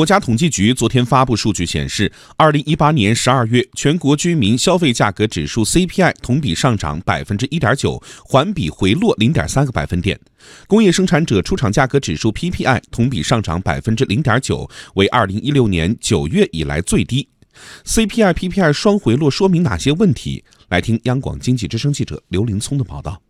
国家统计局昨天发布数据显示，二零一八年十二月全国居民消费价格指数 CPI 同比上涨百分之一点九，环比回落零点三个百分点。工业生产者出厂价格指数 PPI 同比上涨百分之零点九，为二零一六年九月以来最低。CPI、PPI 双回落说明哪些问题？来听央广经济之声记者刘林聪的报道。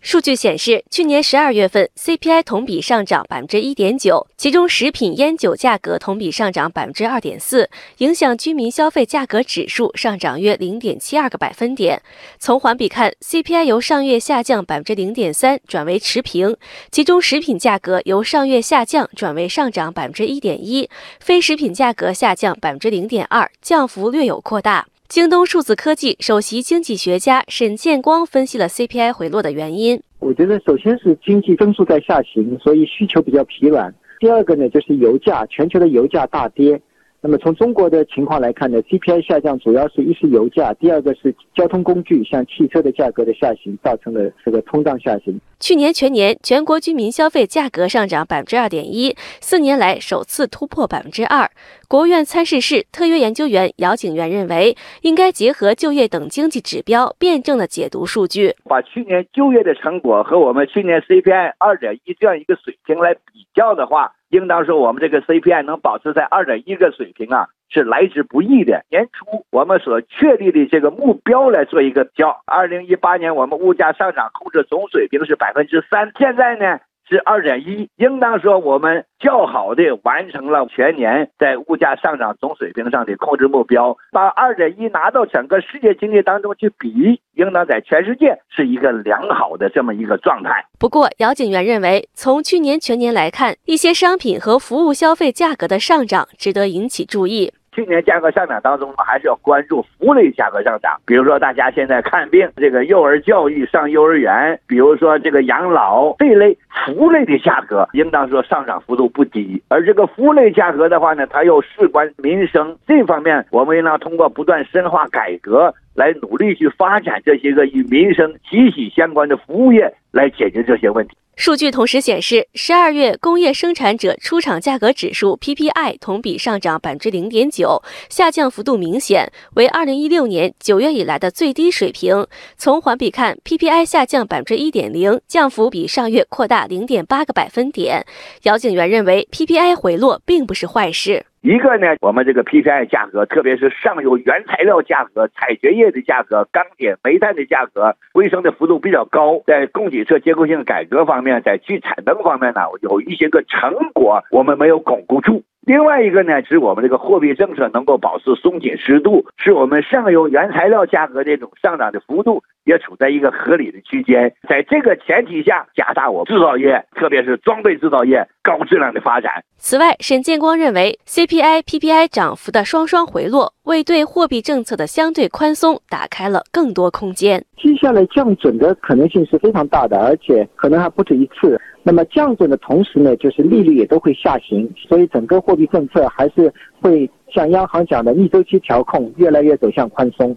数据显示，去年十二月份 CPI 同比上涨百分之一点九，其中食品烟酒价格同比上涨百分之二点四，影响居民消费价格指数上涨约零点七二个百分点。从环比看，CPI 由上月下降百分之零点三转为持平，其中食品价格由上月下降转为上涨百分之一点一，非食品价格下降百分之零点二，降幅略有扩大。京东数字科技首席经济学家沈建光分析了 CPI 回落的原因。我觉得首先是经济增速在下行，所以需求比较疲软。第二个呢，就是油价，全球的油价大跌。那么从中国的情况来看呢，CPI 下降主要是一是油价，第二个是交通工具，像汽车的价格的下行，造成了这个通胀下行。去年全年全国居民消费价格上涨百分之二点一，四年来首次突破百分之二。国务院参事室特约研究员姚景元认为，应该结合就业等经济指标，辩证的解读数据，把去年就业的成果和我们去年 CPI 二点一这样一个水平来比较的话。应当说，我们这个 CPI 能保持在二点一个水平啊，是来之不易的。年初我们所确立的这个目标来做一个较，二零一八年我们物价上涨控制总水平是百分之三，现在呢？是二点一，应当说我们较好的完成了全年在物价上涨总水平上的控制目标，把二点一拿到整个世界经济当中去比，应当在全世界是一个良好的这么一个状态。不过，姚景元认为，从去年全年来看，一些商品和服务消费价格的上涨值得引起注意。去年价格上涨当中，还是要关注服务类价格上涨。比如说，大家现在看病，这个幼儿教育上幼儿园，比如说这个养老这类服务类的价格，应当说上涨幅度不低。而这个服务类价格的话呢，它又事关民生，这方面我们应当通过不断深化改革。来努力去发展这些个与民生息息相关的服务业，来解决这些问题。数据同时显示，十二月工业生产者出厂价格指数 PPI 同比上涨百分之零点九，下降幅度明显，为二零一六年九月以来的最低水平。从环比看，PPI 下降百分之一点零，降幅比上月扩大零点八个百分点。姚景元认为，PPI 回落并不是坏事。一个呢，我们这个 PPI 价格，特别是上游原材料价格、采掘业的价格、钢铁、煤炭的价格，回升的幅度比较高。在供给侧结构性改革方面，在去产能方面呢，有一些个成果，我们没有巩固住。另外一个呢，是我们这个货币政策能够保持松紧适度，是我们上游原材料价格这种上涨的幅度也处在一个合理的区间。在这个前提下，加大我制造业，特别是装备制造业高质量的发展。此外，沈建光认为，CPI、PPI 涨幅的双双回落，为对货币政策的相对宽松打开了更多空间。接下来降准的可能性是非常大的，而且可能还不止一次。那么降准的同时呢，就是利率也都会下行，所以整个货币政策还是会像央行讲的逆周期调控，越来越走向宽松。